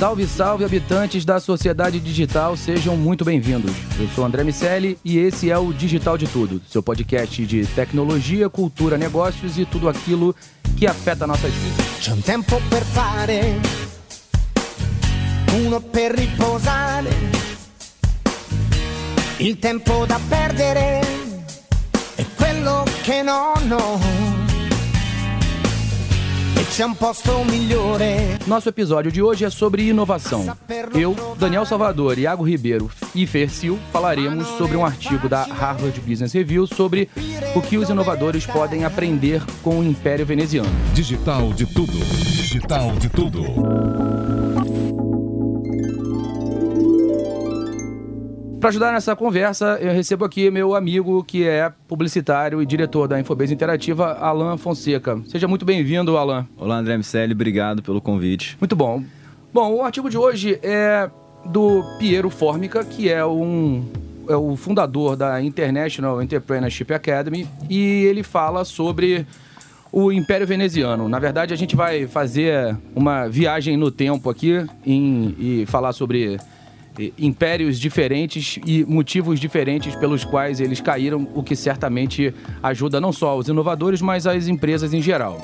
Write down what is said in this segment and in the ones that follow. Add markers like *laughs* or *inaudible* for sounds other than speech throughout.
Salve, salve, habitantes da sociedade digital, sejam muito bem-vindos. Eu sou André Miceli e esse é o Digital de Tudo, seu podcast de tecnologia, cultura, negócios e tudo aquilo que afeta nossas vidas. C'è un tempo per fare, uno per riposare, il tempo da perdere quello che non ho. Nosso episódio de hoje é sobre inovação. Eu, Daniel Salvador, Iago Ribeiro e Fercil falaremos sobre um artigo da Harvard Business Review sobre o que os inovadores podem aprender com o Império Veneziano. Digital de tudo. Digital de tudo. Para ajudar nessa conversa, eu recebo aqui meu amigo que é publicitário e diretor da Infobase Interativa, Alan Fonseca. Seja muito bem-vindo, Alan. Olá, André Miceli, obrigado pelo convite. Muito bom. Bom, o artigo de hoje é do Piero Formica, que é um é o fundador da International Entrepreneurship Academy, e ele fala sobre o Império Veneziano. Na verdade, a gente vai fazer uma viagem no tempo aqui em, e falar sobre impérios diferentes e motivos diferentes pelos quais eles caíram, o que certamente ajuda não só os inovadores, mas as empresas em geral.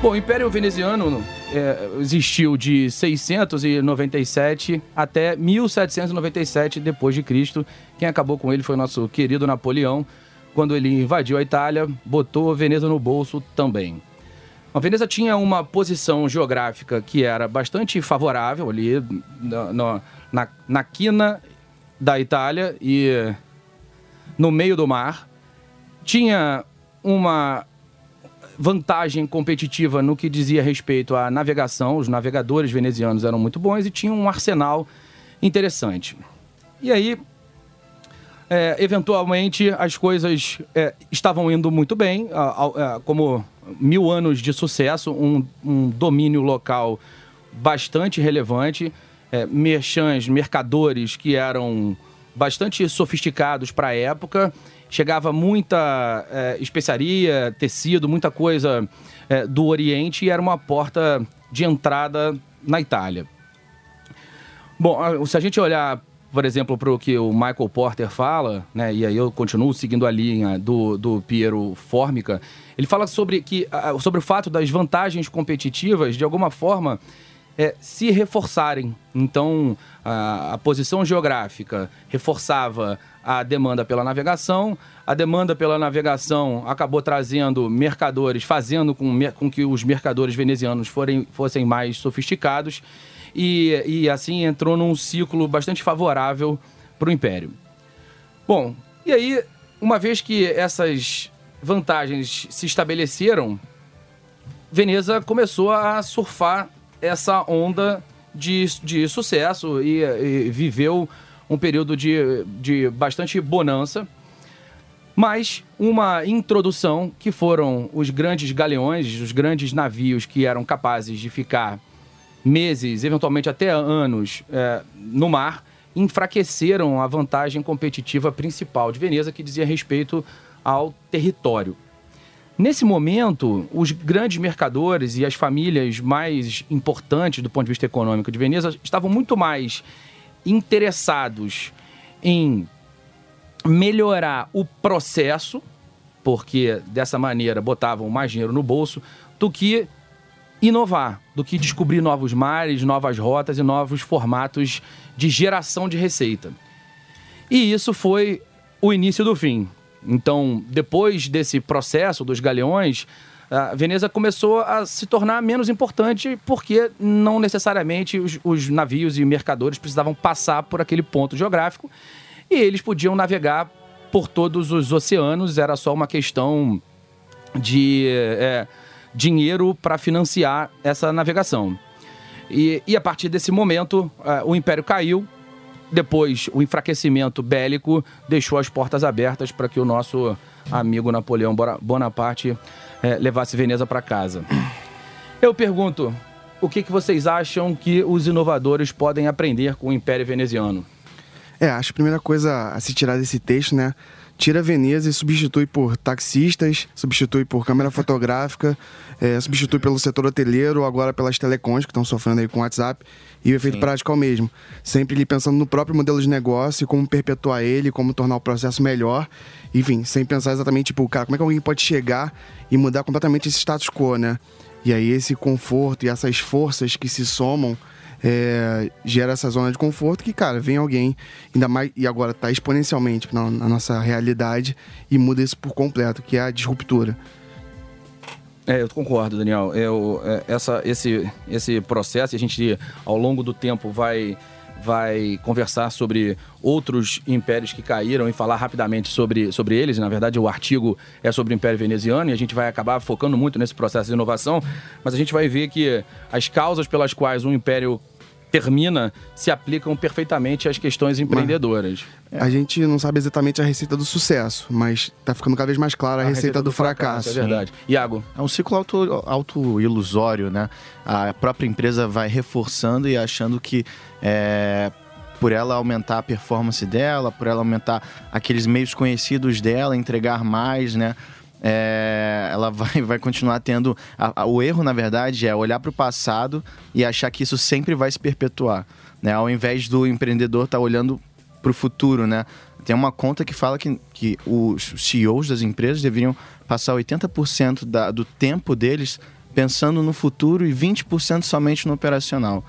Bom, o Império Veneziano é, existiu de 697 até 1797 depois de Cristo. Quem acabou com ele foi nosso querido Napoleão, quando ele invadiu a Itália, botou Veneza no bolso também. A Veneza tinha uma posição geográfica que era bastante favorável ali na, na, na, na quina da Itália e no meio do mar. Tinha uma vantagem competitiva no que dizia respeito à navegação. Os navegadores venezianos eram muito bons e tinham um arsenal interessante. E aí, é, eventualmente, as coisas é, estavam indo muito bem, a, a, como mil anos de sucesso, um, um domínio local bastante relevante, é, mercadores que eram bastante sofisticados para a época. Chegava muita é, especiaria, tecido, muita coisa é, do Oriente e era uma porta de entrada na Itália. Bom, se a gente olhar, por exemplo, para o que o Michael Porter fala, né, e aí eu continuo seguindo a linha do, do Piero Formica, ele fala sobre, que, sobre o fato das vantagens competitivas, de alguma forma, é, se reforçarem. Então, a, a, posição geográfica reforçava a demanda pela navegação, a demanda pela navegação acabou trazendo mercadores, fazendo com, com que os mercadores venezianos forem, fossem mais sofisticados, e, e assim entrou num ciclo bastante favorável para o Império. Bom, e aí, uma vez que essas vantagens se estabeleceram, Veneza começou a surfar essa onda de, de sucesso e, e viveu um período de, de bastante bonança. Mas uma introdução que foram os grandes galeões, os grandes navios que eram capazes de ficar meses, eventualmente até anos, é, no mar, enfraqueceram a vantagem competitiva principal de Veneza, que dizia respeito ao território. Nesse momento, os grandes mercadores e as famílias mais importantes do ponto de vista econômico de Veneza estavam muito mais interessados em melhorar o processo, porque dessa maneira botavam mais dinheiro no bolso, do que inovar, do que descobrir novos mares, novas rotas e novos formatos de geração de receita. E isso foi o início do fim. Então, depois desse processo dos galeões, a Veneza começou a se tornar menos importante porque não necessariamente os, os, navios e mercadores precisavam passar por aquele ponto geográfico e eles podiam navegar por todos os oceanos, era só uma questão de é, dinheiro para financiar essa navegação. E, e, a partir desse momento, uh, o Império caiu. Depois, o enfraquecimento bélico deixou as portas abertas para que o nosso amigo Napoleão Bonaparte é, levasse Veneza para casa. Eu pergunto, o que, que vocês acham que os inovadores podem aprender com o Império Veneziano? É, acho que a primeira coisa a se tirar desse texto, né? Tira Veneza e substitui por taxistas, substitui por câmera fotográfica, é, substitui pelo setor hoteleiro, agora pelas telecons que estão sofrendo aí com o WhatsApp. E o efeito Sim. prático é o mesmo. Sempre ali pensando no próprio modelo de negócio, como perpetuar ele, como tornar o processo melhor. Enfim, sem pensar exatamente, tipo, cara, como é que alguém pode chegar e mudar completamente esse status quo, né? E aí esse conforto e essas forças que se somam é, gera essa zona de conforto que, cara, vem alguém, ainda mais, e agora está exponencialmente na, na, nossa realidade e muda isso por completo, que é a disruptura. É, eu concordo, Daniel. Eu, é, essa, esse, esse processo, a gente ao longo do tempo vai vai conversar sobre outros impérios que caíram e falar rapidamente sobre, sobre eles. Na verdade, o artigo é sobre o Império Veneziano e a gente vai acabar focando muito nesse processo de inovação, mas a gente vai ver que as causas pelas quais um império termina se aplicam perfeitamente às questões empreendedoras. A gente não sabe exatamente a receita do sucesso, mas está ficando cada vez mais clara a, a receita, receita, do, do fracasso. fracasso. É verdade. Iago? É um ciclo auto-ilusório, auto né? A própria empresa vai reforçando e achando que é, por ela aumentar a performance dela, por ela aumentar aqueles meios conhecidos dela, entregar mais, né? É, ela vai, *laughs* vai continuar tendo. A, a, o erro, na verdade, é olhar para o passado e achar que isso sempre vai se perpetuar. Né? Ao invés do empreendedor estar tá olhando para o futuro, né? Tem uma conta que fala que, que os CEOs das empresas deveriam passar 80% da, do tempo deles pensando no futuro e 20% somente no operacional.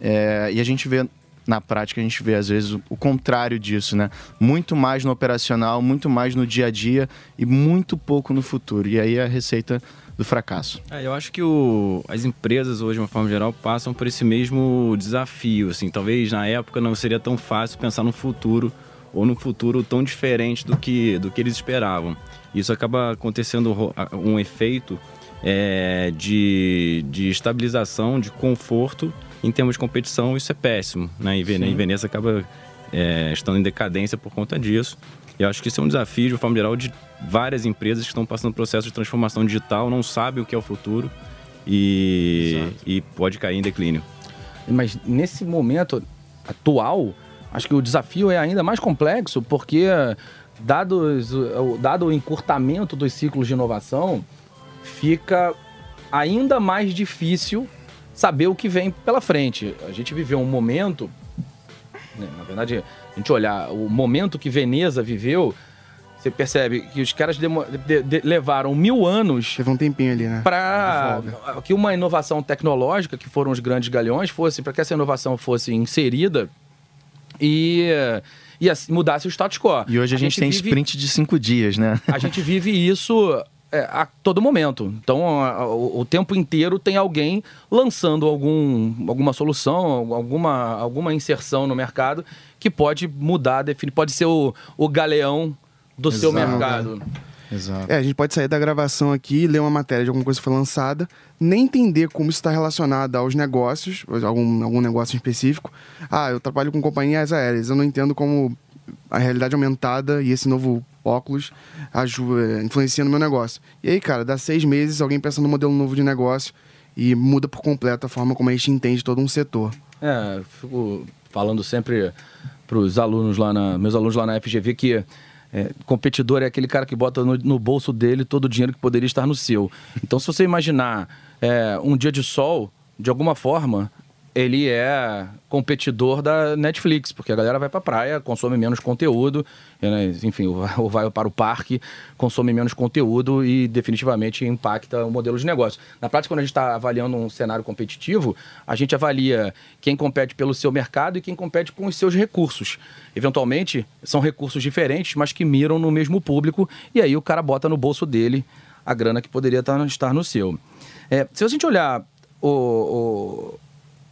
É, e a gente vê na prática a gente vê às vezes o contrário disso, né? Muito mais no operacional, muito mais no dia a dia e muito pouco no futuro. E aí a receita do fracasso. É, eu acho que o, as empresas hoje, de uma forma geral, passam por esse mesmo desafio. Assim, talvez na época não seria tão fácil pensar no futuro ou no futuro tão diferente do que, do que eles esperavam. Isso acaba acontecendo um efeito é, de, de estabilização, de conforto em termos de competição, isso é péssimo. Né? E, Sim. Veneza acaba é, estando em decadência por conta disso. E eu acho que isso é um desafio, de forma geral, de várias empresas que estão passando processo de transformação digital, não sabem o que é o futuro e, e pode cair em declínio. Mas nesse momento atual, acho que o desafio é ainda mais complexo, porque dados, dado o encurtamento dos ciclos de inovação, fica ainda mais difícil saber o que vem pela frente. A gente viveu um momento, né, na verdade, a gente olhar o momento que Veneza viveu, você percebe que os caras de, de, levaram mil anos. Teve um tempinho ali, né? Para que uma inovação tecnológica, que foram os grandes galhões, fosse, para que essa inovação fosse inserida e e mudasse o status quo. E hoje a, a gente, gente, tem vive, sprint de cinco dias, né? A gente vive isso é, a todo momento. Então, a, a, o, o, tempo inteiro tem alguém lançando algum, alguma solução, alguma, alguma inserção no mercado que pode mudar, definir, pode ser o, o galeão do Exato. seu mercado. Exato. É, a gente pode sair da gravação aqui, ler uma matéria de alguma coisa que foi lançada, nem entender como isso está relacionado aos negócios, algum, algum negócio específico. Ah, eu trabalho com companhias aéreas, eu não entendo como a realidade aumentada e esse novo óculos ajuda, influencia no meu negócio. E aí, cara, dá seis meses, alguém pensa no modelo novo de negócio e muda por completo a forma como a gente entende todo um setor. É, fico falando sempre para os alunos lá na, meus alunos lá na FGV que É, competidor é aquele cara que bota no, no, bolso dele todo o dinheiro que poderia estar no seu. Então, se você imaginar é, um dia de sol, de alguma forma, ele é competidor da Netflix, porque a galera vai pra praia, consome menos conteúdo, né? enfim, *laughs* ou vai para o parque, consome menos conteúdo e definitivamente impacta o modelo de negócio. Na prática, quando a gente está avaliando um cenário competitivo, a gente avalia quem compete pelo seu mercado e quem compete com os seus recursos. Eventualmente, são recursos diferentes, mas que miram no mesmo público, e aí o cara bota no bolso dele a grana que poderia tá, estar no seu. É, se a gente olhar o, o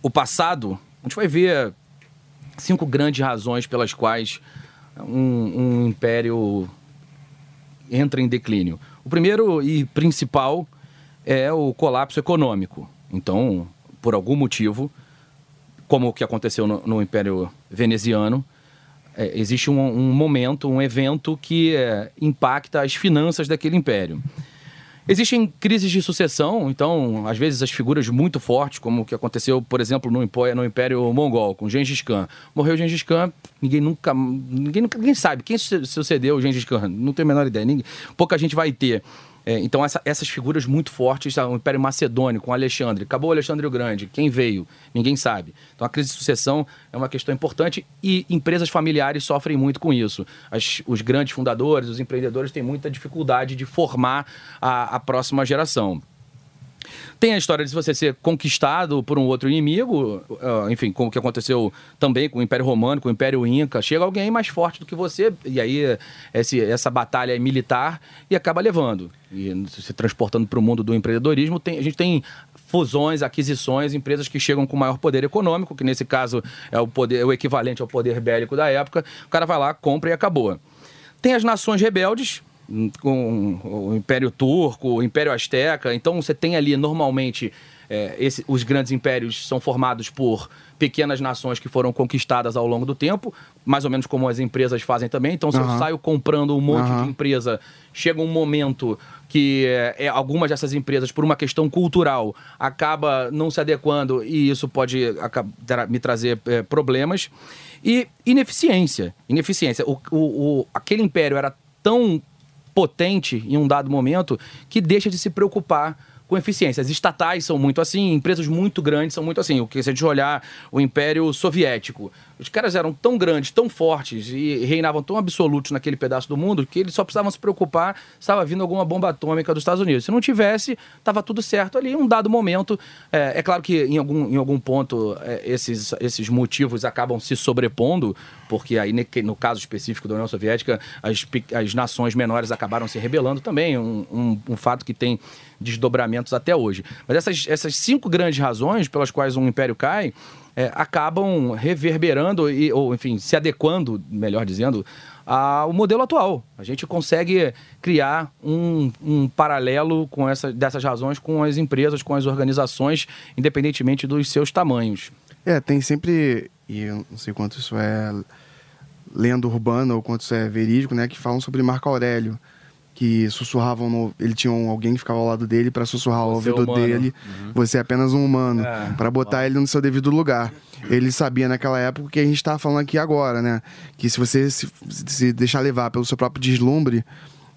o passado, a gente vai ver cinco grandes razões pelas quais um, um império entra em declínio. O primeiro e principal é o colapso econômico. Então, por algum motivo, como o que aconteceu no, no Império Veneziano, é, existe um, um, momento, um evento que é, impacta as finanças daquele império. Existem crises de sucessão, então, às vezes, as figuras muito fortes, como o que aconteceu, por exemplo, no Império, no Império Mongol, com Gengis Khan. Morreu Gengis Khan, ninguém nunca. Ninguém, ninguém sabe quem sucedeu o Gengis Khan, não tem a menor ideia. Ninguém, pouca gente vai ter. É, então, essa, essas figuras muito fortes, tá, o Império Macedônio com Alexandre, acabou Alexandre o Grande, quem veio? Ninguém sabe. Então, a crise de sucessão é uma questão importante e empresas familiares sofrem muito com isso. As, os grandes fundadores, os empreendedores têm muita dificuldade de formar a, a próxima geração. Tem a história de você ser conquistado por um outro inimigo, uh, enfim, como que aconteceu também com o Império Romano, com o Império Inca. Chega alguém mais forte do que você, e aí esse, essa batalha é militar e acaba levando. E se transportando para o mundo do empreendedorismo, tem, a gente tem fusões, aquisições, empresas que chegam com maior poder econômico, que nesse caso é o, poder, é o equivalente ao poder bélico da época. O cara vai lá, compra e acabou. Tem as nações rebeldes, com o Império Turco, o Império Azteca. Então você tem ali normalmente é, esse, os grandes impérios são formados por pequenas nações que foram conquistadas ao longo do tempo, mais ou menos como as empresas fazem também. Então, se uhum. eu saio comprando um monte uhum. de empresa, chega um momento que é, é, algumas dessas empresas, por uma questão cultural, acaba não se adequando e isso pode me trazer é, problemas. E ineficiência. Ineficiência. O, o, o, aquele império era tão potente em um dado momento que deixa de se preocupar com eficiência. As estatais são muito assim, empresas muito grandes são muito assim. O que se a gente olhar o Império Soviético, os caras eram tão grandes, tão fortes e reinavam tão absolutos naquele pedaço do mundo que eles só precisavam se preocupar se estava vindo alguma bomba atômica dos Estados Unidos. Se não tivesse, estava tudo certo ali. Em um dado momento, é, é claro que em algum, em algum ponto é, esses, esses motivos acabam se sobrepondo, porque aí no caso específico da União Soviética, as, as nações menores acabaram se rebelando também, um, um, um fato que tem desdobramentos até hoje. Mas essas, essas cinco grandes razões pelas quais um império cai é, acabam reverberando, e, ou enfim, se adequando, melhor dizendo, ao modelo atual. A gente consegue criar um, um paralelo com essa, dessas razões com as empresas, com as organizações, independentemente dos seus tamanhos. É, tem sempre, e eu não sei quanto isso é lenda urbana ou quanto isso é verídico, né, que falam sobre Marco Aurélio que sussurravam no, ele tinha um, alguém que ficava ao lado dele para sussurrar ao ouvido dele uhum. você é apenas um humano é. para botar ele no seu devido lugar ele sabia naquela época que a gente está falando aqui agora né que se você se, se deixar levar pelo seu próprio deslumbre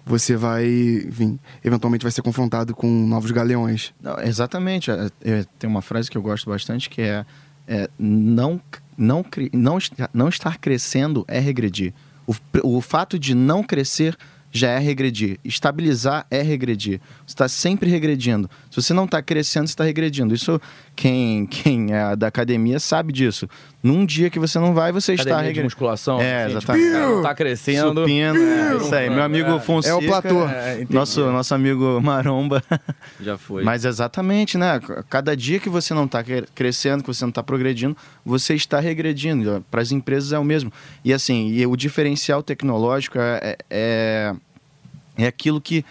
você vai, enfim, eventualmente vai ser confrontado com novos galeões. Não, exatamente. É, é, tem uma frase que eu gosto bastante que é, é não, não, não, não estar crescendo é regredir. O, o fato de não crescer já é regredir. Estabilizar é regredir. Você está sempre regredindo. Se você não está crescendo, você está regredindo. Isso, quem, quem é da academia sabe disso. Num dia que você não vai, você está regredindo. musculação. É, assim, exatamente. Tipo, não está crescendo. Supino, é, isso aí. Meu amigo é, Fonseca. É o platô. É, nosso, nosso amigo Maromba. *laughs* Já foi. Mas exatamente, né? Cada dia que você não está crescendo, que você não está progredindo, você está regredindo. Para as empresas é o mesmo. E assim, e o diferencial tecnológico é, é, é aquilo que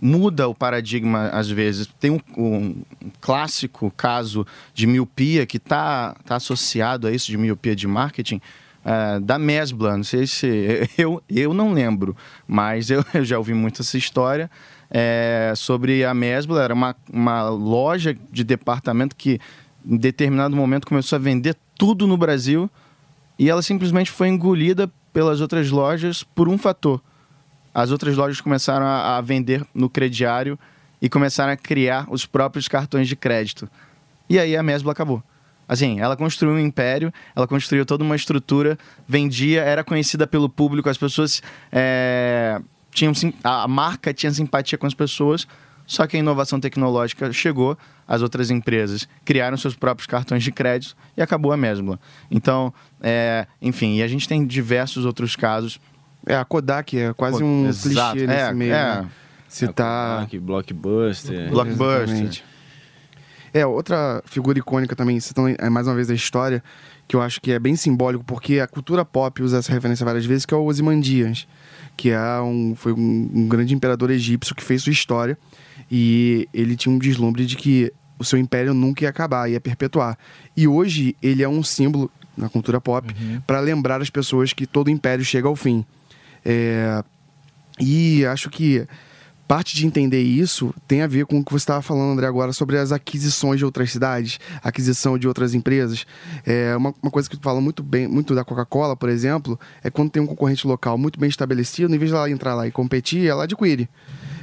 muda o paradigma às vezes. Tem um, um clássico caso de miopia que está tá associado a isso, de miopia de marketing, uh, da Mesbla. Não sei se. *laughs* Eu, eu não lembro, mas eu, *laughs* eu já ouvi muito essa história. É, sobre a Mesbla, era uma, uma loja de departamento que em determinado momento começou a vender tudo no Brasil e ela simplesmente foi engolida pelas outras lojas por um fator as outras lojas começaram a, a vender no crediário e começaram a criar os próprios cartões de crédito. E aí a Mesbla acabou. Assim, ela construiu um império, ela construiu toda uma estrutura, vendia, era conhecida pelo público, as pessoas é, tinham a marca tinha simpatia com as pessoas, só que a inovação tecnológica chegou, as outras empresas criaram seus próprios cartões de crédito e acabou a Mesbla. Então, é, enfim, e a gente tem diversos outros casos. É, a Kodak é quase um exato, clichê nesse é, meio. é. né? Citar. Kodak, Blockbuster. Blockbuster. Exatamente. É, outra figura icônica também, citando é, mais uma vez a história, que eu acho que é bem simbólico, porque a cultura pop usa essa referência várias vezes, que é o Ozymandias, que é um, foi um, um grande imperador egípcio que fez sua história, e ele tinha um deslumbre de que o seu império nunca ia acabar, ia perpetuar. E hoje ele é um símbolo na cultura pop para lembrar as pessoas que todo império chega ao fim. É, e acho que parte de entender isso tem a ver com o que você estava falando, André, agora sobre as aquisições de outras cidades, aquisição de outras empresas. É uma, uma coisa que tu fala muito bem, muito da Coca-Cola, por exemplo, é quando tem um concorrente local muito bem estabelecido, em vez de ela entrar lá e competir, ela adquire.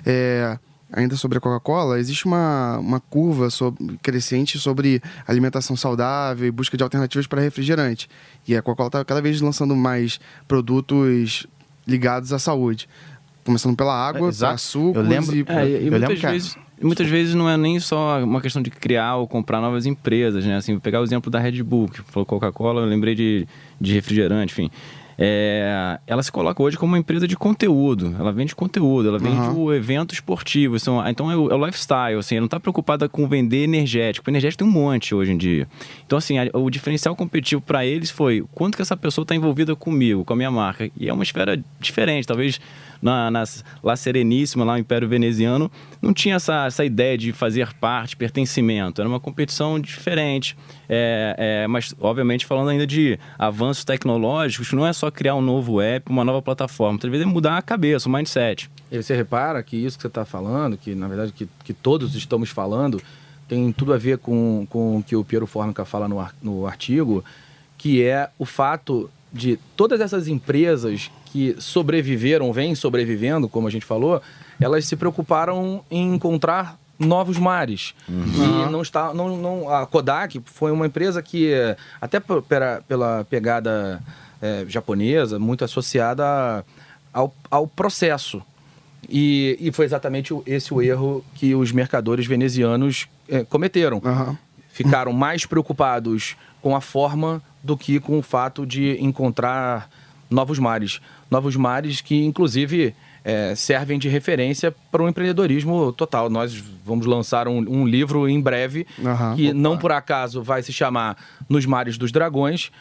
É, ainda sobre a Coca-Cola, existe uma, uma curva sobre- crescente sobre alimentação saudável e busca de alternativas para refrigerante. E a Coca-Cola está cada vez lançando mais produtos ligados à saúde. Começando pela água, Exato. açúcar Eu lembro- e... É, e, Eu muitas, lembro que a- vezes, muitas vezes não é nem só uma questão de criar ou comprar novas empresas, né? Assim, vou pegar o exemplo da Red Bull, que falou Coca-Cola, eu lembrei de, de refrigerante, enfim. É, ela se coloca hoje como uma empresa de conteúdo. Ela vende conteúdo, ela vende Aham. o evento esportivo. São, então é o, é o lifestyle, assim, ela não está preocupada com vender energético. O energético tem um monte hoje em dia. Então, assim, a- o diferencial competitivo para eles foi quanto que essa pessoa está envolvida comigo, com a minha marca. E é uma esfera diferente. Talvez na, nas, lá Sereníssima, lá no Império Veneziano, não tinha essa, essa ideia de fazer parte, pertencimento. Era uma competição diferente. É, é, mas, obviamente, falando ainda de avanços tecnológicos, não é só criar um novo app, uma nova plataforma. Vezes é mudar a cabeça, o mindset. E você repara que isso que você está falando, que na verdade que, que todos estamos falando, tem tudo a ver com, com o que o Piero Formica fala no, ar- no artigo, que é o fato de todas essas empresas que sobreviveram, vêm sobrevivendo, como a gente falou, elas se preocuparam em encontrar novos mares. E não está, não, não, a Kodak foi uma empresa que, até pela, pela pegada eh, japonesa, muito associada ao, ao processo. E, e foi exatamente esse o erro que os mercadores venezianos eh, cometeram. Aham. Ficaram mais preocupados com a forma do que com o fato de encontrar novos mares. Novos mares que, inclusive, eh, servem de referência para o empreendedorismo total. Nós vamos lançar um, um livro em breve Aham. que não por acaso vai se chamar Nos Mares dos Dragões,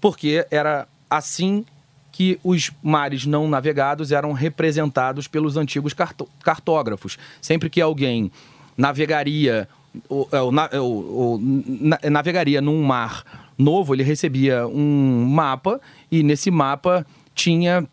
porque era assim que os mares não navegados eram representados pelos antigos cartógrafos. Sempre que alguém navegaria ou, ou ou- ou na- navegaria num mar novo, ele recebia um mapa e nesse mapa tinha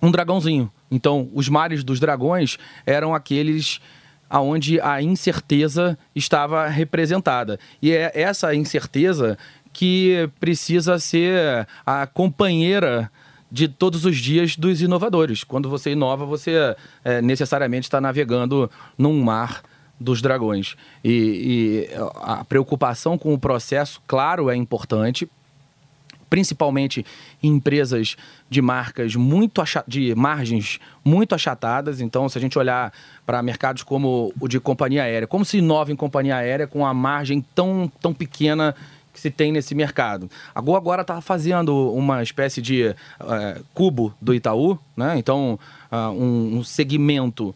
um dragãozinho. Então, os mares dos dragões eram aqueles aonde a incerteza estava representada. E é essa incerteza que precisa ser a companheira de todos os dias dos inovadores. Quando você inova, você é, necessariamente está navegando num mar dos dragões. E, e a preocupação com o processo, claro, é importante, principalmente em empresas de marcas muito de margens muito achatadas. Então, se a gente olhar para mercados como o de companhia aérea, como se inova em companhia aérea com a margem tão, tão pequena que se tem nesse mercado. A Gol agora está fazendo uma espécie de eh, cubo do Itaú, né? Então, ah, um, um segmento,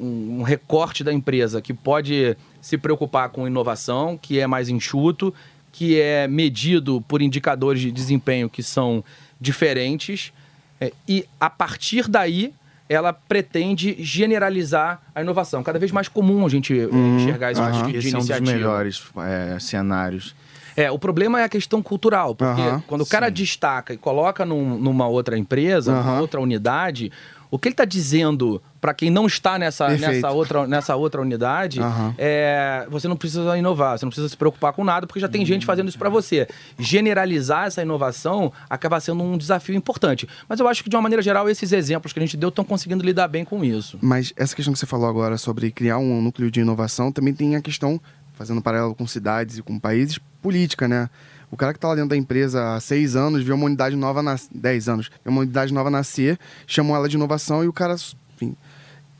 um, um recorte da empresa que pode se preocupar com inovação, que é mais enxuto, que é medido por indicadores de desempenho que são diferentes, é, e a partir daí ela pretende generalizar a inovação. Cada vez mais comum a gente é, enxergar esse tipo aham. de, de Esse é um dos iniciativa. melhores é, cenários. É, o problema é a questão cultural, porque quando o cara destaca e coloca num- numa outra empresa, numa Aham. outra unidade, O que ele está dizendo para quem não está nessa, Perfeito. nessa, outra, nessa outra unidade é você não precisa inovar, você não precisa se preocupar com nada, porque já tem gente fazendo isso para você. Generalizar essa inovação acaba sendo um desafio importante. Mas eu acho que, de uma maneira geral, esses exemplos que a gente deu estão conseguindo lidar bem com isso. Mas essa questão que você falou agora sobre criar um núcleo de inovação também tem a questão, fazendo um paralelo com cidades e com países, política, né? O cara que está lá dentro da empresa há seis anos, vê uma unidade nova nascer, dez anos, vê uma unidade nova nascer, chamam ela de inovação e o cara, enfim,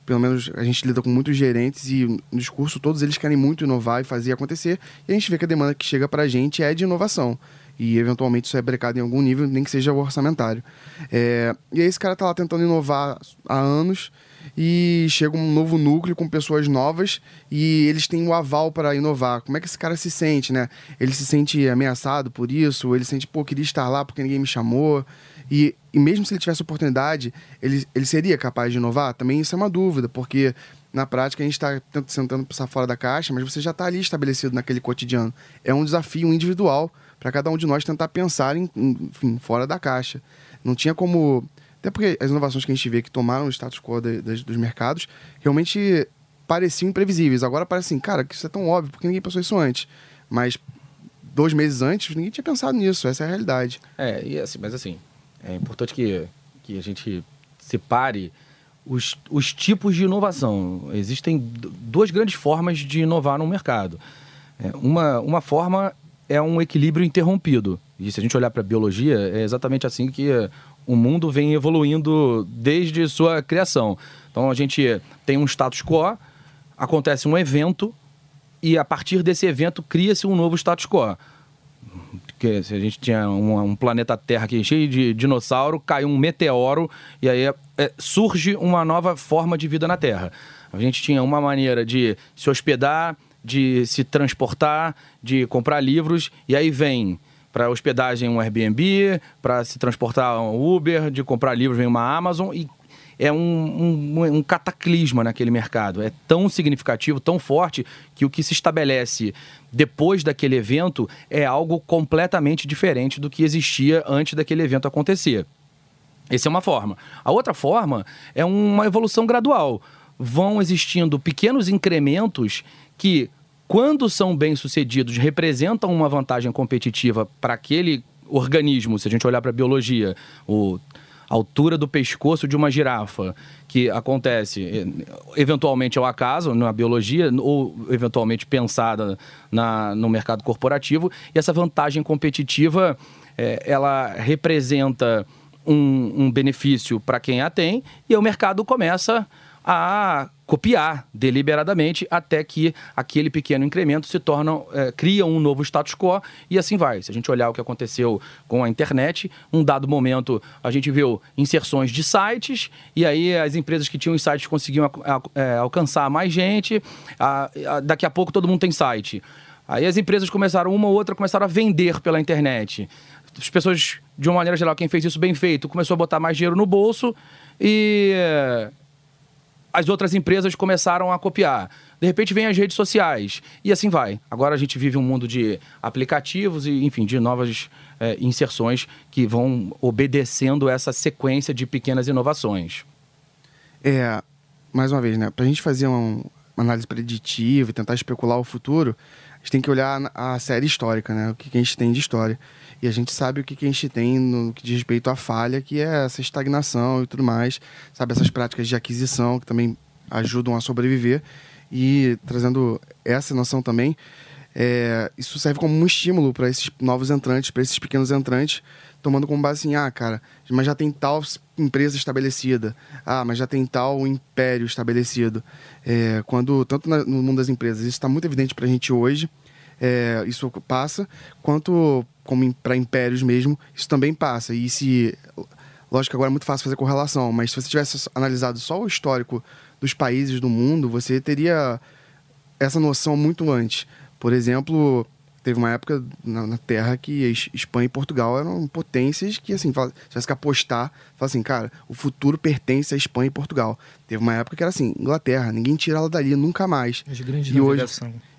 pelo menos a gente lida com muitos gerentes e no discurso todos eles querem muito inovar e fazer acontecer e a gente vê que a demanda que chega para a gente é de inovação e eventualmente isso é brecado em algum nível, nem que seja o orçamentário. É, e aí esse cara tá lá tentando inovar há anos e chega um novo núcleo com pessoas novas e eles têm o aval para inovar. Como é que esse cara se sente, né? Ele se sente ameaçado por isso, ele sente, pô, queria estar lá porque ninguém me chamou. E, e mesmo se ele tivesse oportunidade, ele, ele seria capaz de inovar? Também isso é uma dúvida, porque na prática a gente está tentando passar fora da caixa, mas você já está ali estabelecido naquele cotidiano. É um desafio individual para cada um de nós tentar pensar em, enfim, fora da caixa. Não tinha como. Até porque as inovações que a gente vê que tomaram o status quo da- das- dos mercados realmente pareciam imprevisíveis. Agora parece assim, cara, que isso é tão óbvio, porque ninguém pensou isso antes. Mas dois meses antes, ninguém tinha pensado nisso, essa é a realidade. É, e assim, mas assim, é importante que, que a gente separe os, os tipos de inovação. Existem duas grandes formas de inovar no mercado. É, uma, uma forma é um equilíbrio interrompido. E se a gente olhar para a biologia, é exatamente assim que eh, o mundo vem evoluindo desde sua criação. Então a gente tem um status quo, acontece um evento, e a partir desse evento cria-se um novo status quo. Porque se a gente tinha um, um planeta Terra aqui cheio de dinossauro, cai um meteoro e aí é, é, surge uma nova forma de vida na Terra. A gente tinha uma maneira de se hospedar, de se transportar, de comprar livros, e aí vem para hospedagem um Airbnb, para se transportar um Uber, de comprar livros vem uma Amazon e é um, um, um cataclisma naquele mercado. É tão significativo, tão forte, que o que se estabelece depois daquele evento é algo completamente diferente do que existia antes daquele evento acontecer. Essa é uma forma. A outra forma é uma evolução gradual. Vão existindo pequenos incrementos que, quando são bem sucedidos, representam uma vantagem competitiva para aquele organismo. Se a gente olhar para a biologia, o a altura do pescoço de uma girafa, que acontece eh, eventualmente ao acaso na biologia ou eventualmente pensada na, no mercado corporativo, e essa vantagem competitiva eh, ela representa um, um benefício para quem a tem, e o mercado começa a copiar deliberadamente até que aquele pequeno incremento se torna, eh, cria um novo status quo e assim vai. Se a gente olhar o que aconteceu com a internet, um dado momento a gente viu inserções de sites e aí as empresas que tinham os sites conseguiam eh, alcançar mais gente, a- a- daqui a pouco todo mundo tem site. Aí as empresas começaram, uma ou outra, começaram a vender pela internet. As pessoas, de uma maneira geral, quem fez isso bem feito, começou a botar mais dinheiro no bolso e as outras empresas começaram a copiar. De repente vem as redes sociais e assim vai. Agora a gente vive um mundo de aplicativos e, enfim, de novas eh, inserções que vão obedecendo essa sequência de pequenas inovações. É, mais uma vez, né? Pra gente fazer um- uma análise preditiva e tentar especular o futuro, a gente tem que olhar a série histórica, né? O que, que a gente tem de história. E a gente sabe o que, que a gente tem no que diz respeito à falha, que é essa estagnação e tudo mais. Sabe, essas práticas de aquisição que também ajudam a sobreviver. E trazendo essa noção também, é, isso serve como um estímulo para esses novos entrantes, para esses pequenos entrantes, tomando como base assim, ah, cara, mas já tem tal empresa estabelecida, ah, mas já tem tal império estabelecido. É, quando, tanto na- no mundo das empresas, isso está muito evidente para a gente hoje, é, isso passa, quanto como para impérios mesmo, isso também passa. E se. Lógico que agora é muito fácil fazer correlação, mas se você tivesse analisado só o histórico dos países do mundo, você teria essa noção muito antes. Por exemplo, teve uma época na, na Terra que Es- Espanha e Portugal eram potências que, assim, fala- se tivesse que apostar, fala assim, cara, o futuro pertence a Espanha e Portugal. Teve uma época que era assim, Inglaterra, ninguém tira ela dali nunca mais. As grandes E hoje,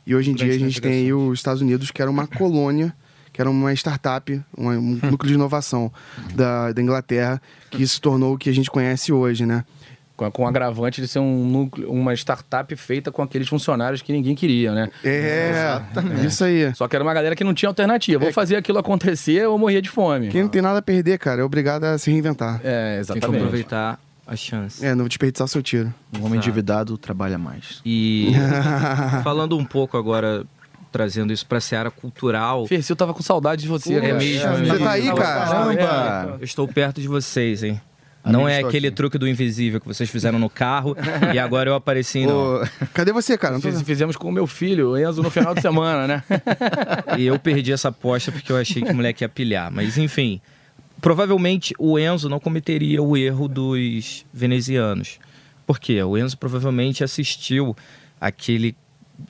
e hoje em dia a gente tem os Estados Unidos, que era uma colônia que era uma startup, um, um núcleo de inovação da, da Inglaterra, que se tornou o que a gente conhece hoje, né? Com, com o agravante de ser um núcleo, uma startup feita com aqueles funcionários que ninguém queria, né? É, isso aí. Só que era uma galera que não tinha alternativa. Vou fazer aquilo acontecer ou morrer de fome. Quem não tem nada a perder, cara, é obrigado a se reinventar. É, Tem que exatamente. aproveitar a chance. É, não desperdiçar seu tiro. Um homem endividado trabalha mais. E *laughs* falando um pouco agora, trazendo isso pra seara cultural. Fercil tava com saudade de você, É cara. mesmo, Você amigo. tá aí, cara? Caramba! Eu estou perto de vocês, hein? Não é estou aquele aqui. truque do invisível que vocês fizeram no carro e agora eu apareci, não. Ô, Cadê você, cara? Não tô. Fizemos com o meu filho, o Enzo, no final de *laughs* semana, né? E eu perdi essa aposta porque eu achei que o moleque ia pilhar. Mas enfim, provavelmente o Enzo não cometeria o erro dos venezianos. Por quê? O Enzo provavelmente assistiu aquele,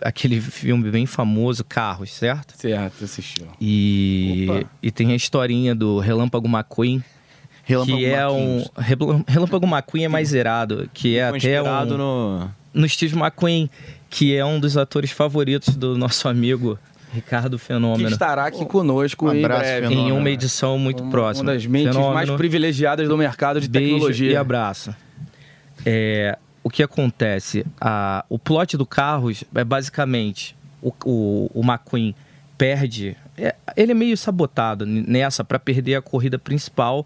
aquele filme bem famoso, Carros, certo? certo, assistiu. E, Opa. e tem a historinha do Relâmpago McQueen, Relâmpago que é um... Relâmpago McQueen é mais zerado, que é até um... no... no Steve McQueen, que é um dos atores favoritos do nosso amigo Ricardo Que Fenômeno. estará aqui conosco Um em breve. Em uma edição muito Uma- próxima. Uma das mentes Fenômeno, mais privilegiadas do mercado de beijo tecnologia. e abraço. É, o que acontece? A- o plot do Carros é basicamente o, o, o McQueen perde. é, ele é meio sabotado nessa para perder a corrida principal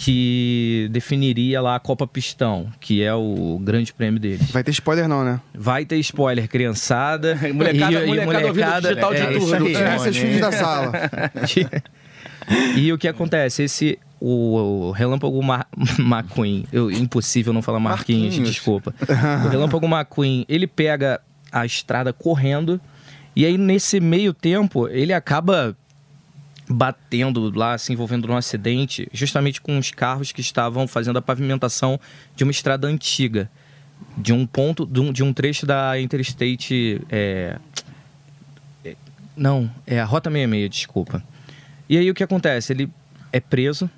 que definiria lá a Copa Pistão, que é o grande prêmio deles. Vai ter spoiler não, né? Vai ter spoiler, criançada. *laughs* Molecada- e, e molecada ouvindo digital de é tudo. isso aí. É, filhos da sala. *laughs* E o que acontece? Esse. O, o Relâmpago Ma McQueen. Eu, impossível não falar Marquinhos, Marquinhos. desculpa. o Relâmpago McQueen, ele pega a estrada correndo. E aí, nesse meio tempo, ele acaba batendo lá, se envolvendo num acidente, justamente com os carros que estavam fazendo a pavimentação de uma estrada antiga. De um ponto, de um, de um trecho da Interstate. é, é, não, é a Rota 66, desculpa. E aí o que acontece? Ele é preso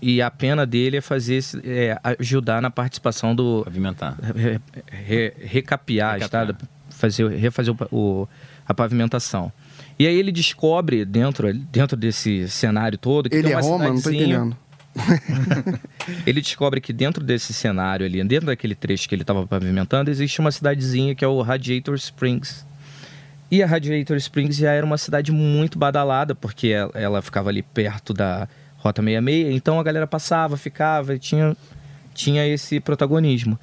e a pena dele é fazer é, ajudar na participação do Pavimentar. re- re- recapear a Recapear. estrada, fazer, refazer o, o- a pavimentação. E aí ele descobre dentro, dentro desse cenário todo que Ele tem é Roma? Não tô entendendo. *laughs* ele descobre que dentro desse cenário ali, dentro daquele trecho que ele estava pavimentando, existe uma cidadezinha que é o Radiator Springs. E a Radiator Springs já era uma cidade muito badalada, porque ela, ela ficava ali perto da Rota 66, então a galera passava, ficava, e tinha, tinha esse protagonismo.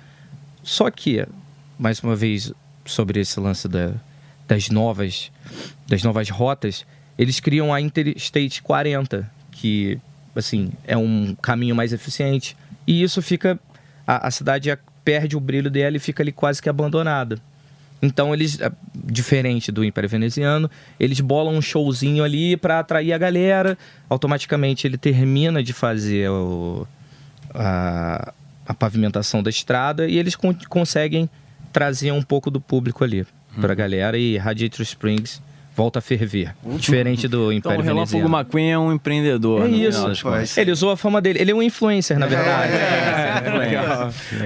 Só que, mais uma vez, sobre esse lance da- das novas das novas rotas, eles criam a Interstate 40, que assim é um caminho mais eficiente. E isso fica a, a cidade perde o brilho dela e fica ali quase que abandonada. Então eles, diferente do Império Veneziano, eles bolam um showzinho ali para atrair a galera. Automaticamente ele termina de fazer o- a, a pavimentação da estrada e eles con- conseguem trazer um pouco do público ali pra galera e Radiator Springs volta a ferver. Diferente do Então Império o Relâmpago Veneziano. McQueen é um empreendedor. É no isso. Ele usou a fama dele. Ele é um influencer, na verdade.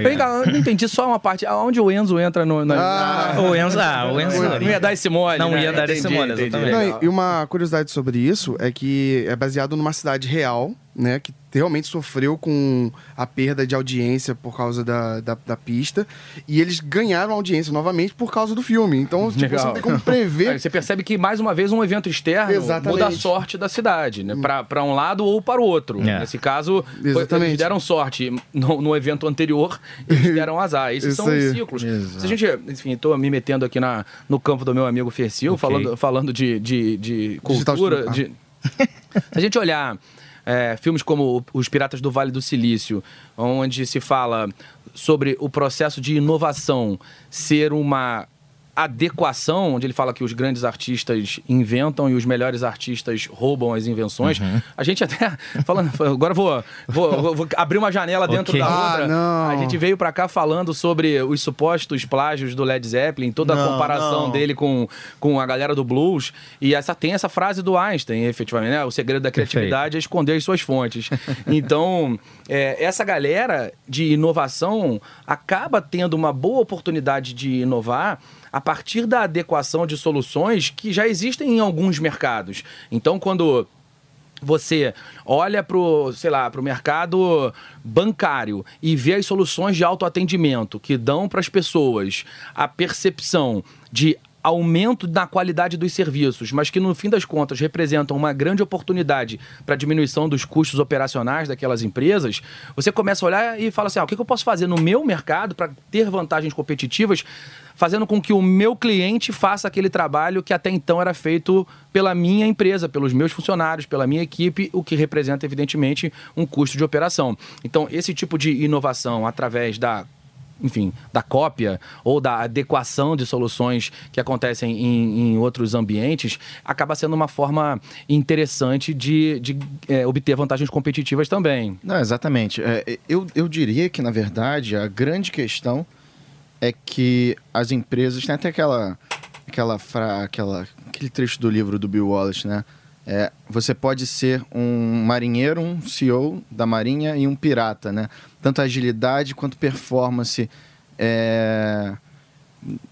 Vem cá, eu não entendi só uma parte. Aonde o Enzo entra no. Na... O Enzo, ah, o Enzo. Não ia dar esse mole. Não né? ia dar esse Entendi, mole, entendi. exatamente. Não, Legal. e uma curiosidade sobre isso é que é baseado numa cidade real, né? Que realmente sofreu com a perda de audiência por causa da, da, da pista. E eles ganharam audiência novamente por causa do filme. Então, tipo, você não tem como prever. *laughs* Aí Você percebe que, mais uma vez, um evento externo Exatamente. muda a sorte da cidade, né? Pra, pra um lado ou para o outro. É. Nesse caso, Exatamente. eles deram sorte no, no evento anterior, eles *laughs* deram azar. Esses Isso são aí. os ciclos. Se a gente, enfim, tô me metendo aqui na, no campo do meu amigo Fercil, Ok. falando, falando de, de, de cultura. De... *laughs* Se a gente olhar é, filmes como Os Piratas do Vale do Silício, onde se fala sobre o processo de inovação ser uma adequação, onde ele fala que os grandes artistas inventam e os melhores artistas roubam as invenções. Uhum. A gente até *laughs* falando, agora vou, vou, vou- abrir uma janela dentro Ok. da Ah, outra. não. A gente veio pra cá falando sobre os supostos plágios do Led Zeppelin, toda a Não, comparação não. dele com, com a galera do blues. E essa tem essa frase do Einstein, efetivamente, né? O segredo da Perfeito. criatividade é esconder as suas fontes. *laughs* Então, é, essa galera de inovação acaba tendo uma boa oportunidade de inovar a partir da adequação de soluções que já existem em alguns mercados. Então, quando você olha para o, sei lá, para o mercado bancário e vê as soluções de autoatendimento que dão para as pessoas a percepção de aumento na qualidade dos serviços, mas que no fim das contas representam uma grande oportunidade para diminuição dos custos operacionais daquelas empresas, você começa a olhar e fala assim: ah, o que eu posso fazer no meu mercado para ter vantagens competitivas, fazendo com que o meu cliente faça aquele trabalho que até então era feito pela minha empresa, pelos meus funcionários, pela minha equipe, o que representa, evidentemente, um custo de operação. Então, esse tipo de inovação através da enfim, da cópia ou da adequação de soluções que acontecem em, em outros ambientes, acaba sendo uma forma interessante de, de é, obter vantagens competitivas também. Não, exatamente. É, eu, eu diria que, na verdade, a grande questão é que as empresas. Tem até aquela. aquela, fra, aquela aquele trecho do livro do Bill Wallace, né? É, você pode ser um marinheiro, um CEO da marinha e um pirata, né? Tanto agilidade quanto performance é,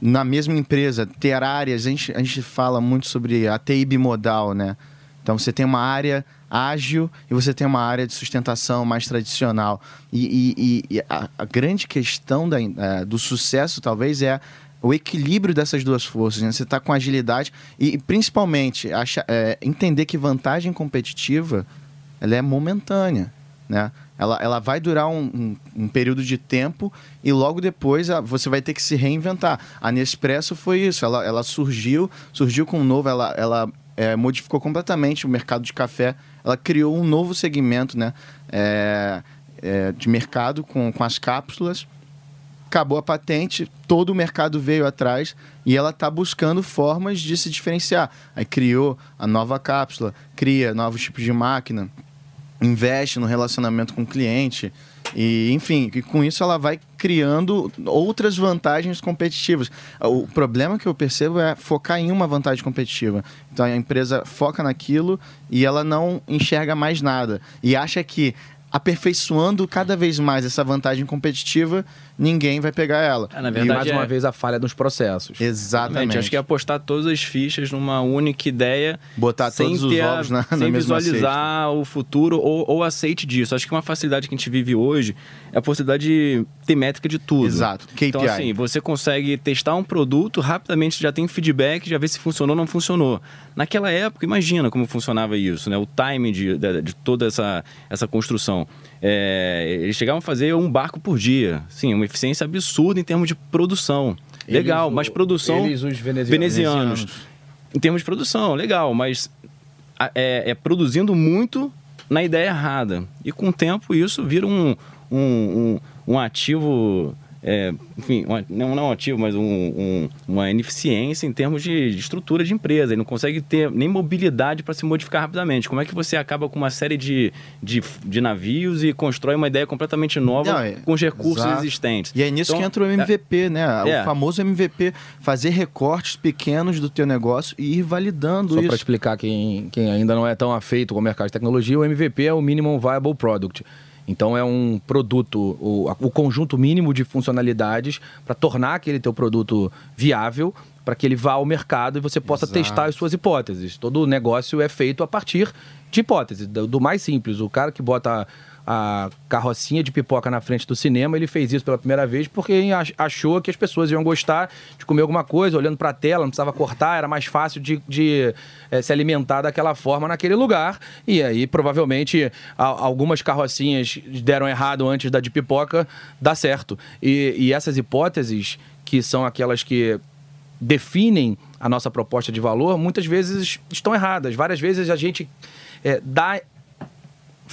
na mesma empresa. Ter áreas, a gente, a gente fala muito sobre a TI bimodal, né? Então você tem uma área ágil e você tem uma área de sustentação mais tradicional. E, e, e a, a, grande questão da, é, do sucesso, talvez, é o equilíbrio dessas duas forças. Né? Você está com agilidade e, principalmente, acha, é, entender que vantagem competitiva ela é momentânea. Né? Ela, ela vai durar um, um, um período de tempo e logo depois a, você vai ter que se reinventar. A Nespresso foi isso, ela, ela surgiu, surgiu com um novo, ela, ela é, modificou completamente o mercado de café, ela criou um novo segmento né, é, é, de mercado com, com as cápsulas acabou a patente, todo o mercado veio atrás e ela está buscando formas de se diferenciar. Aí criou a nova cápsula, cria novos tipos de máquina, investe no relacionamento com o cliente. E, enfim, e com isso ela vai criando outras vantagens competitivas. O problema que eu percebo é focar em uma vantagem competitiva. Então a empresa foca naquilo e ela não enxerga mais nada. E acha que aperfeiçoando cada vez mais essa vantagem competitiva, ninguém vai pegar ela. É, na verdade, e mais é... uma vez a falha nos processos. Exatamente. Acho que é apostar todas as fichas numa única ideia, botar sem todos os ovos na, *laughs* sem visualizar o futuro ou, ou aceite disso. Acho que uma facilidade que a gente vive hoje é a possibilidade de ter métrica de tudo. Exato. KPI. Então assim, você consegue testar um produto rapidamente, já tem feedback, já vê se funcionou ou não funcionou. Naquela época, imagina como funcionava isso, né? O time de, de, de toda essa, essa construção. É, eles chegavam a fazer um barco por dia. Sim, uma eficiência absurda em termos de produção. Eles, legal, mas produção. Eles, os venezianos. venezianos. Em termos de produção, legal, mas é, é, produzindo muito na ideia errada. E com o tempo isso vira um, um, um, um ativo é, enfim, não, não ativo, mas um, um, uma ineficiência em termos de, de, estrutura de empresa. Ele não consegue ter nem mobilidade para se modificar rapidamente. Como é que você acaba com uma série de, de, de navios e constrói uma ideia completamente nova não, é, com os recursos exato. existentes? E é nisso então, que entra o MVP, é, né? O é. famoso MVP. Fazer recortes pequenos do teu negócio e ir validando Só isso. para explicar quem, quem ainda não é tão afeito com o mercado de tecnologia, o MVP é o Minimum Viable Product. Então é um produto, o, o conjunto mínimo de funcionalidades para tornar aquele teu produto viável para que ele vá ao mercado e você possa Exato. testar as suas hipóteses. Todo negócio é feito a partir de hipóteses, do, do mais simples. O cara que bota a carrocinha de pipoca na frente do cinema, ele fez isso pela primeira vez porque achou que as pessoas iam gostar de comer alguma coisa, olhando para a tela, não precisava cortar, era mais fácil de, de é, se alimentar daquela forma naquele lugar. E aí, provavelmente, a, algumas carrocinhas deram errado antes da de pipoca, dá certo. E, e essas hipóteses, que são aquelas que definem a nossa proposta de valor, muitas vezes estão erradas. Várias vezes a gente é, dá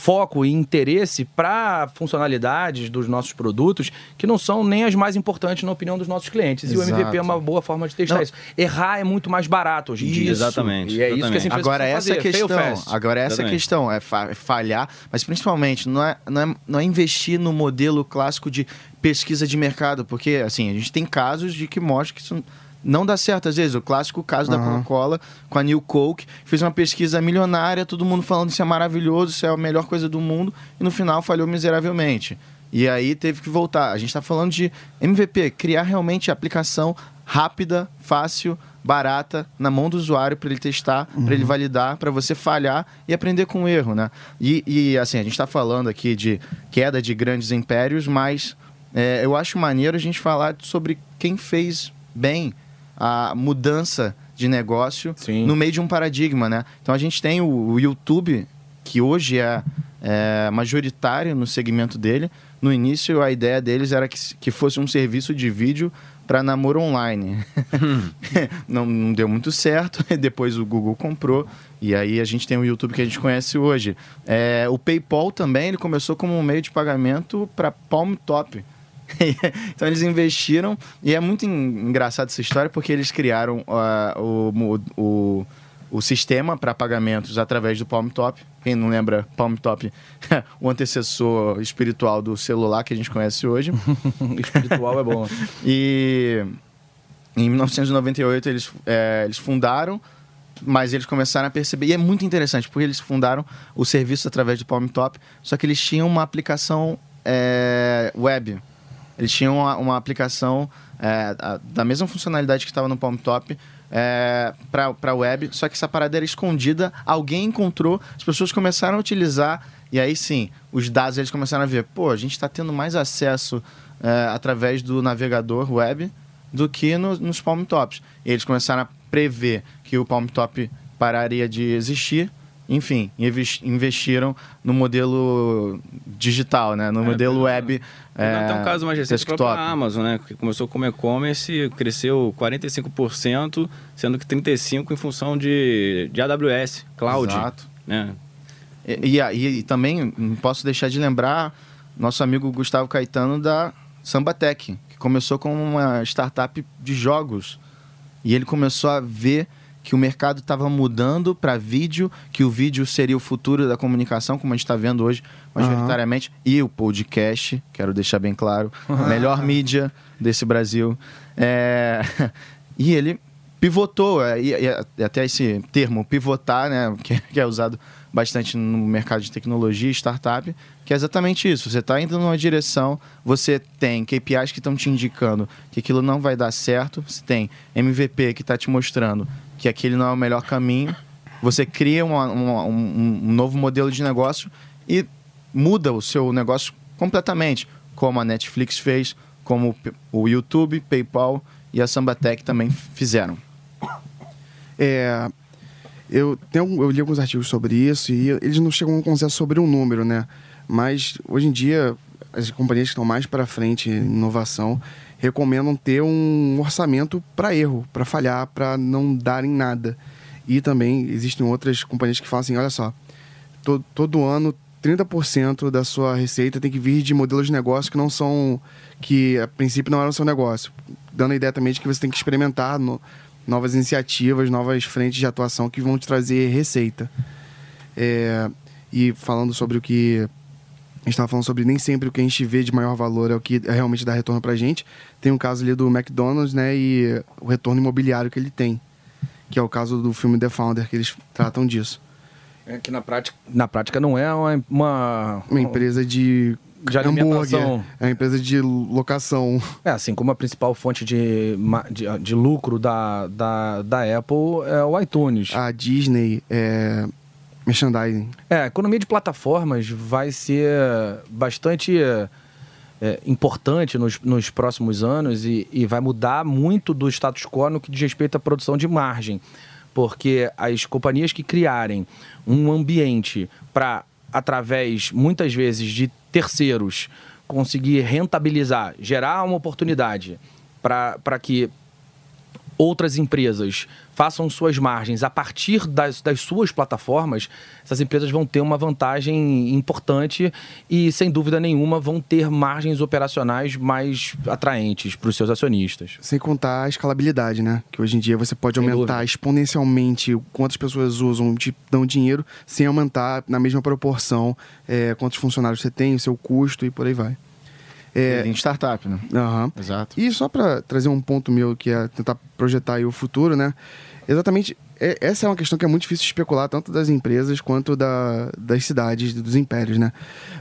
foco e interesse para funcionalidades dos nossos produtos que não são nem as mais importantes na opinião dos nossos clientes. Exato. E o MVP é uma boa forma de testar não. isso. Errar é muito mais barato hoje em dia. Exatamente. E é exatamente. isso que as empresas Agora essa fazer. questão, agora essa exatamente. questão é, é falhar, mas principalmente não é, não é, não é investir no modelo clássico de pesquisa de mercado, porque assim, a gente tem casos de que mostra que isso não dá certo às vezes. O clássico caso uhum. da Coca-Cola com a New Coke, fez uma pesquisa milionária, todo mundo falando isso é maravilhoso, isso é a melhor coisa do mundo, e no final falhou miseravelmente. E aí teve que voltar. A gente está falando de MVP, criar realmente a aplicação rápida, fácil, barata na mão do usuário para ele testar, uhum. para ele validar, para você falhar e aprender com o erro, né? E, e assim, a gente está falando aqui de queda de grandes impérios, mas é, eu acho maneiro a gente falar sobre quem fez bem a mudança de negócio Sim. no meio de um paradigma, né? Então a gente tem o, o YouTube, que hoje é, é, majoritário no segmento dele. No início, a ideia deles era que, que fosse um serviço de vídeo para namoro online. Hum. *laughs* não, não, deu muito certo, *laughs* depois o Google comprou, e aí a gente tem o YouTube que a gente conhece hoje. É, o PayPal também ele começou como um meio de pagamento para Palm Top. *laughs* então eles investiram, e é muito engraçado essa história porque eles criaram uh, o, o, o sistema para pagamentos através do Palm Top. Quem não lembra, Palm Top, *laughs* o antecessor espiritual do celular que a gente conhece hoje. *laughs* espiritual é bom. e em 1998 eles, é, eles fundaram mas eles começaram a perceber, e é muito interessante, porque eles fundaram o serviço através do Palm Top, só que eles tinham uma aplicação é, web. Eles tinham uma, uma aplicação é, a, da mesma funcionalidade que estava no Palm Top é, para a web, só que essa parada era escondida, alguém encontrou, as pessoas começaram a utilizar, e aí sim, os dados eles começaram a ver, pô, a gente está tendo mais acesso é, através do navegador web do que no, nos Palm Tops. E eles começaram a prever que o Palm Top pararia de existir, enfim, investiram no modelo digital, né? No é, modelo web. É, tem um caso mais recente para a Amazon, né? Que começou como e-commerce, cresceu 45%, sendo que 35% em função de, de AWS, cloud. Exato. Né? E, e, e, também não posso deixar de lembrar nosso amigo Gustavo Caetano da Sambatec, que começou como uma startup de jogos. E ele começou a ver que o mercado estava mudando para vídeo, que o vídeo seria o futuro da comunicação, como a gente está vendo hoje, majoritariamente, uhum. e o podcast, quero deixar bem claro, uhum. a melhor mídia desse Brasil. É... *laughs* e ele pivotou, é, e, e, até esse termo pivotar, né, *laughs* que, que é usado bastante no mercado de tecnologia e startup, que é exatamente isso. Você está indo numa direção, você tem KPIs que estão te indicando que aquilo não vai dar certo, você tem MVP que está te mostrando que aquele não é o melhor caminho. Você cria uma, uma, um, um novo modelo de negócio e muda o seu negócio completamente, como a Netflix fez, como o YouTube, PayPal e a Sambatec também fizeram. É, eu, tenho, eu li alguns artigos sobre isso e eles não chegam a um consenso sobre um número, né? Mas hoje em dia as companhias que estão mais para frente em inovação recomendam ter um orçamento para erro, para falhar, para não darem nada. E também existem outras companhias que falam assim: olha só, todo, todo ano 30% da sua receita tem que vir de modelos de negócio que não são. que a princípio não eram seu negócio. Dando a ideia também de que você tem que experimentar no, novas iniciativas, novas frentes de atuação que vão te trazer receita. É, e falando sobre o que a gente estava falando sobre nem sempre o que a gente vê de maior valor é o que realmente dá retorno para a gente. Tem um caso ali do McDonald's, né, e o retorno imobiliário que ele tem, que é o caso do filme The Founder, que eles tratam disso. É que na prática, na prática não é uma... Uma, uma empresa de de hambúrguer. É uma empresa de locação. É, assim como a principal fonte de, de, de, lucro da, da, da Apple é o iTunes. A Disney é merchandising. É, a economia de plataformas vai ser bastante é, importante nos, nos próximos anos e, e vai mudar muito do status quo no que diz respeito à produção de margem. Porque as companhias que criarem um ambiente para, através, muitas vezes, de terceiros, conseguir rentabilizar, gerar uma oportunidade para que outras empresas façam suas margens a partir das, das suas plataformas, essas empresas vão ter uma vantagem importante e, sem dúvida nenhuma, vão ter margens operacionais mais atraentes para os seus acionistas. Sem contar a escalabilidade, né? Que hoje em dia você pode sem aumentar dúvida. exponencialmente quantas pessoas usam, te dão dinheiro, sem aumentar na mesma proporção é, quantos funcionários você tem, o seu custo e por aí vai. É, em startup, né? Uhum. Exato. E só para trazer um ponto meu, que é tentar projetar o futuro, né? Exatamente, é, essa é uma questão que é muito difícil especular, tanto das empresas quanto da, das cidades, dos impérios, né?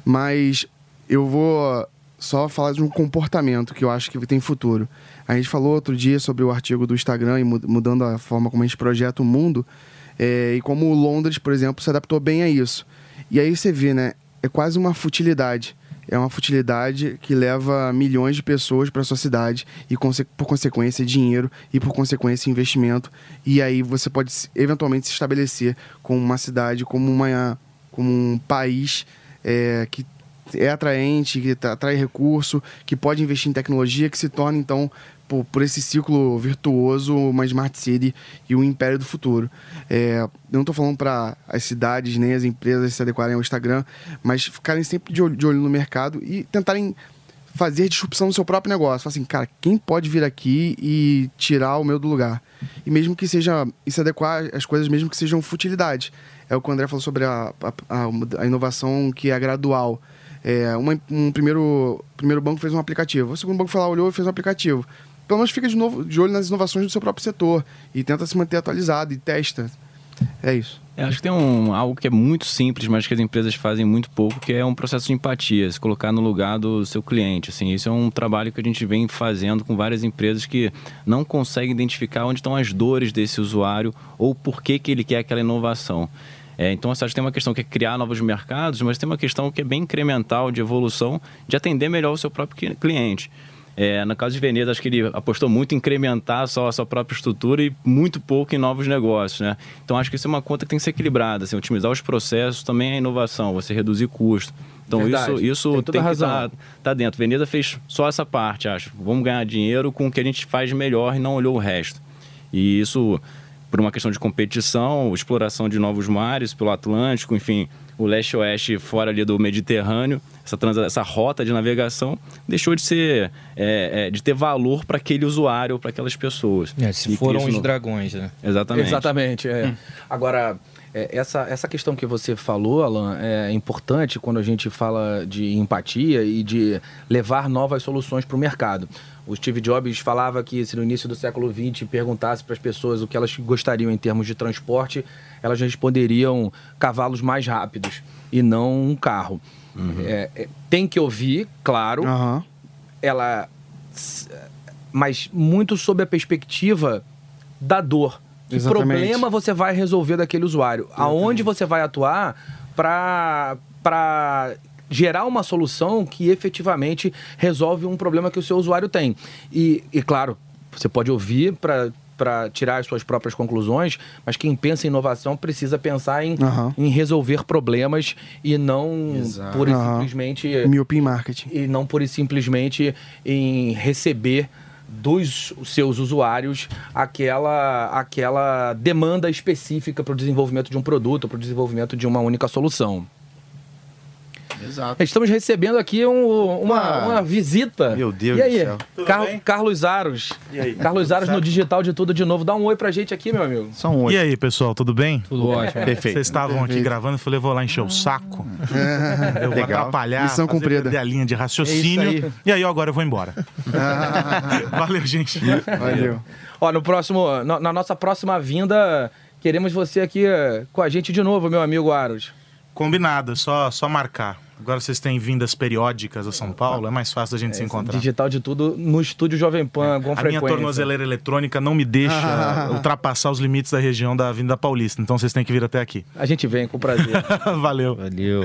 Mas eu vou só falar de um comportamento que eu acho que tem futuro. A gente falou outro dia sobre o artigo do Instagram e mudando a forma como a gente projeta o mundo. É, e como Londres, por exemplo, se adaptou bem a isso. E aí você vê, né? É quase uma futilidade. É uma futilidade que leva milhões de pessoas para sua cidade e, por consequência, dinheiro e, por consequência, investimento. E aí você pode eventualmente se estabelecer como uma cidade, como, uma, como um país é, que é atraente, que atrai recurso, que pode investir em tecnologia, que se torna, então, por, por esse ciclo virtuoso, uma Smart City e o império do futuro. É, eu não estou falando para as cidades nem as empresas se adequarem ao Instagram, mas ficarem sempre de olho, de olho no mercado e tentarem fazer disrupção no seu próprio negócio. Assim, cara, quem pode vir aqui e tirar o meu do lugar? E mesmo que seja, e se adequar às coisas, mesmo que sejam futilidades. É o que o André falou sobre a, a, a inovação que é gradual. É, uma, um primeiro, primeiro banco fez um aplicativo, o segundo banco foi lá, olhou e fez um aplicativo. Pelo menos fica de, novo, de olho nas inovações do seu próprio setor e tenta se manter atualizado e testa. É isso. É, acho que tem um, algo que é muito simples, mas que as empresas fazem muito pouco, que é um processo de empatia, se colocar no lugar do seu cliente. Assim, isso é um trabalho que a gente vem fazendo com várias empresas que não conseguem identificar onde estão as dores desse usuário ou por que, que ele quer aquela inovação. É, então, acho que tem uma questão que é criar novos mercados, mas tem uma questão que é bem incremental de evolução, de atender melhor o seu próprio cliente. É, no caso de Veneza, acho que ele apostou muito em incrementar só a sua própria estrutura e muito pouco em novos negócios, né? Então, acho que isso é uma conta que tem que ser equilibrada, assim, otimizar os processos também é inovação, você reduzir custo. Então, Verdade. isso, isso tem, tem que estar tá, tá dentro. Veneza fez só essa parte, acho. Vamos ganhar dinheiro com o que a gente faz melhor e não olhou o resto. E isso por uma questão de competição, exploração de novos mares pelo Atlântico, enfim, o leste-oeste fora ali do Mediterrâneo, essa, trans, essa rota de navegação deixou de ser, é, é, de ter valor para aquele usuário, para aquelas pessoas. É, se foram os no... dragões, né? Exatamente. Exatamente, é. Hum. Agora, é, essa, essa questão que você falou, Alan, é importante quando a gente fala de empatia e de levar novas soluções para o mercado. O Steve Jobs falava que se no início do século XX perguntasse para as pessoas o que elas gostariam em termos de transporte, elas responderiam cavalos mais rápidos e não um carro. Uhum. É, é, tem que ouvir, claro. Uhum. Ela, mas muito sob a perspectiva da dor. Que Exatamente. problema você vai resolver daquele usuário? Exatamente. Aonde você vai atuar para gerar uma solução que efetivamente resolve um problema que o seu usuário tem. E, e claro, você pode ouvir para para tirar as suas próprias conclusões, mas quem pensa em inovação precisa pensar em, uhum. em resolver problemas e não Exato. pura e uhum. simplesmente. Miopia em marketing. E não pura e simplesmente em receber dos seus usuários aquela, aquela demanda específica para o desenvolvimento de um produto, para o desenvolvimento de uma única solução. Exato. Estamos recebendo aqui um, uma, uma visita. Meu Deus e aí? do céu. Car Carlos Aros. E aí? Carlos Aros no Digital de Tudo de novo. Dá um oi pra gente aqui, meu amigo. Só um oi. E aí, pessoal, tudo bem? Tudo ótimo. Perfeito. Vocês estavam aqui gravando, eu falei, vou lá encher o saco. *laughs* eu vou Legal. atrapalhar, Missão cumprida. a linha de raciocínio. É aí. E aí, agora eu vou embora. *laughs* Valeu, gente. Valeu. Ó, no próximo, na nossa próxima vinda, queremos você aqui eh, com a gente de novo, meu amigo Aros. Combinado, só, só marcar. Agora vocês têm vindas periódicas a São Paulo, é mais fácil da gente é, se encontrar. Digital de tudo no estúdio Jovem Pan, com a frequência. A minha tornozeleira eletrônica não me deixa *laughs* ultrapassar os limites da região da Vinda Paulista, então vocês têm que vir até aqui. A gente vem com prazer. *laughs* Valeu. Valeu.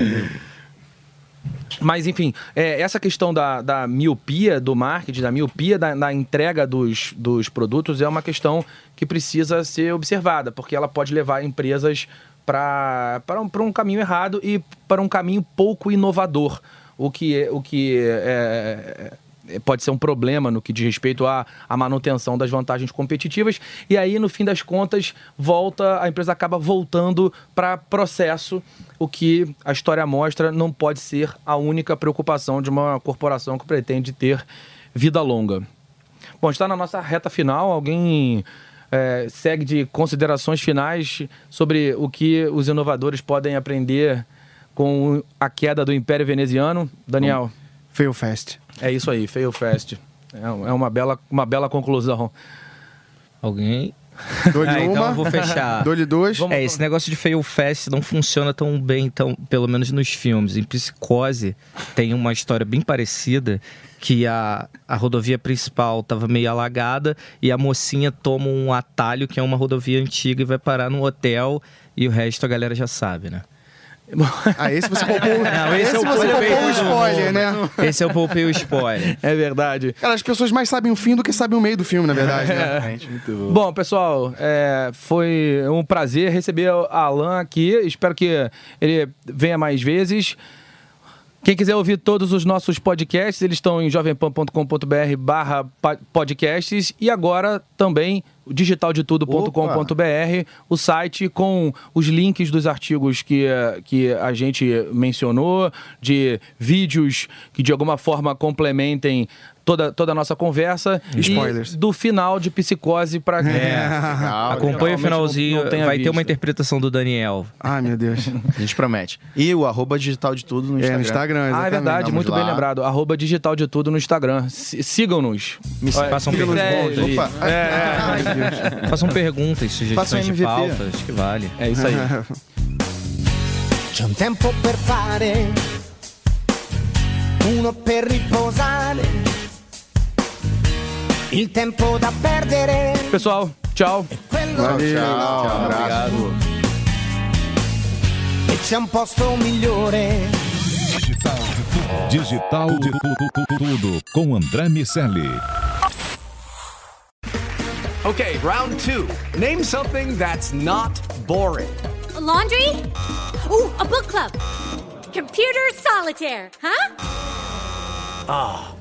Mas, enfim, é, essa questão da, da miopia do marketing, da miopia da, da, entrega dos, dos produtos, é uma questão que precisa ser observada, porque ela pode levar empresas para um, um caminho errado e para um caminho pouco inovador, o que, o que é, é, pode ser um problema no que diz respeito à, à manutenção das vantagens competitivas. E aí, no fim das contas, volta a empresa acaba voltando para processo, o que a história mostra não pode ser a única preocupação de uma corporação que pretende ter vida longa. Bom, está na nossa reta final. Alguém é, segue de considerações finais sobre o que os inovadores podem aprender com a queda do Império Veneziano. Daniel. Fail fast. É isso aí, fail fast. É, é uma bela, uma bela conclusão. Alguém? Dou-lhe Ah, então uma. eu vou fechar. Dou-lhe duas. É, esse negócio de fail fast não funciona tão bem, tão, pelo menos nos filmes. Em Psicose tem uma história bem parecida que a, a rodovia principal estava meio alagada e a mocinha toma um atalho que é uma rodovia antiga e vai parar num hotel e o resto a galera já sabe, né? *laughs* Ah, esse você poupou, *laughs* Não, esse esse é o você poupou o spoiler, né? Esse é o poupei o spoiler. *laughs* É verdade. Cara, as pessoas mais sabem o fim do que sabem o meio do filme, na verdade, né? Bom, pessoal, é, foi um prazer receber o Alan aqui. Espero que ele venha mais vezes. Quem quiser ouvir todos os nossos podcasts, eles estão em jovempan.com.br barra podcasts e agora também digitaldetudo.com.br, o site com os links dos artigos que, eh, que a gente mencionou, de vídeos que de alguma forma complementem toda, toda a nossa conversa. Spoilers. E do final de Psicose para quem É. Acompanha o finalzinho, não tenha vai ter visto. uma interpretação do Daniel. Ai, meu Deus. A gente promete. E o arroba digital de tudo no É, Instagram. no Instagram, Ah, é exatamente. verdade, Vamos muito bem lá. lembrado. Arroba digital de tudo no Instagram. Si- Sigam-nos. Me Olha, façam perguntas. Opa. É, *laughs* Façam perguntas, Façam sugestões de pautas, que vale. é, é isso aí. *laughs* C'è un tempo per fare, uno per riposare, il tempo da perdere, Pessoal, tchau. Valeu. Tchau, abraço. e c'è un posto migliore. Digital de tudo, tudo com André Miceli. Okay, round two. Name something that's not boring. laundry? Ooh, a book club. Computer solitaire, huh? Ah,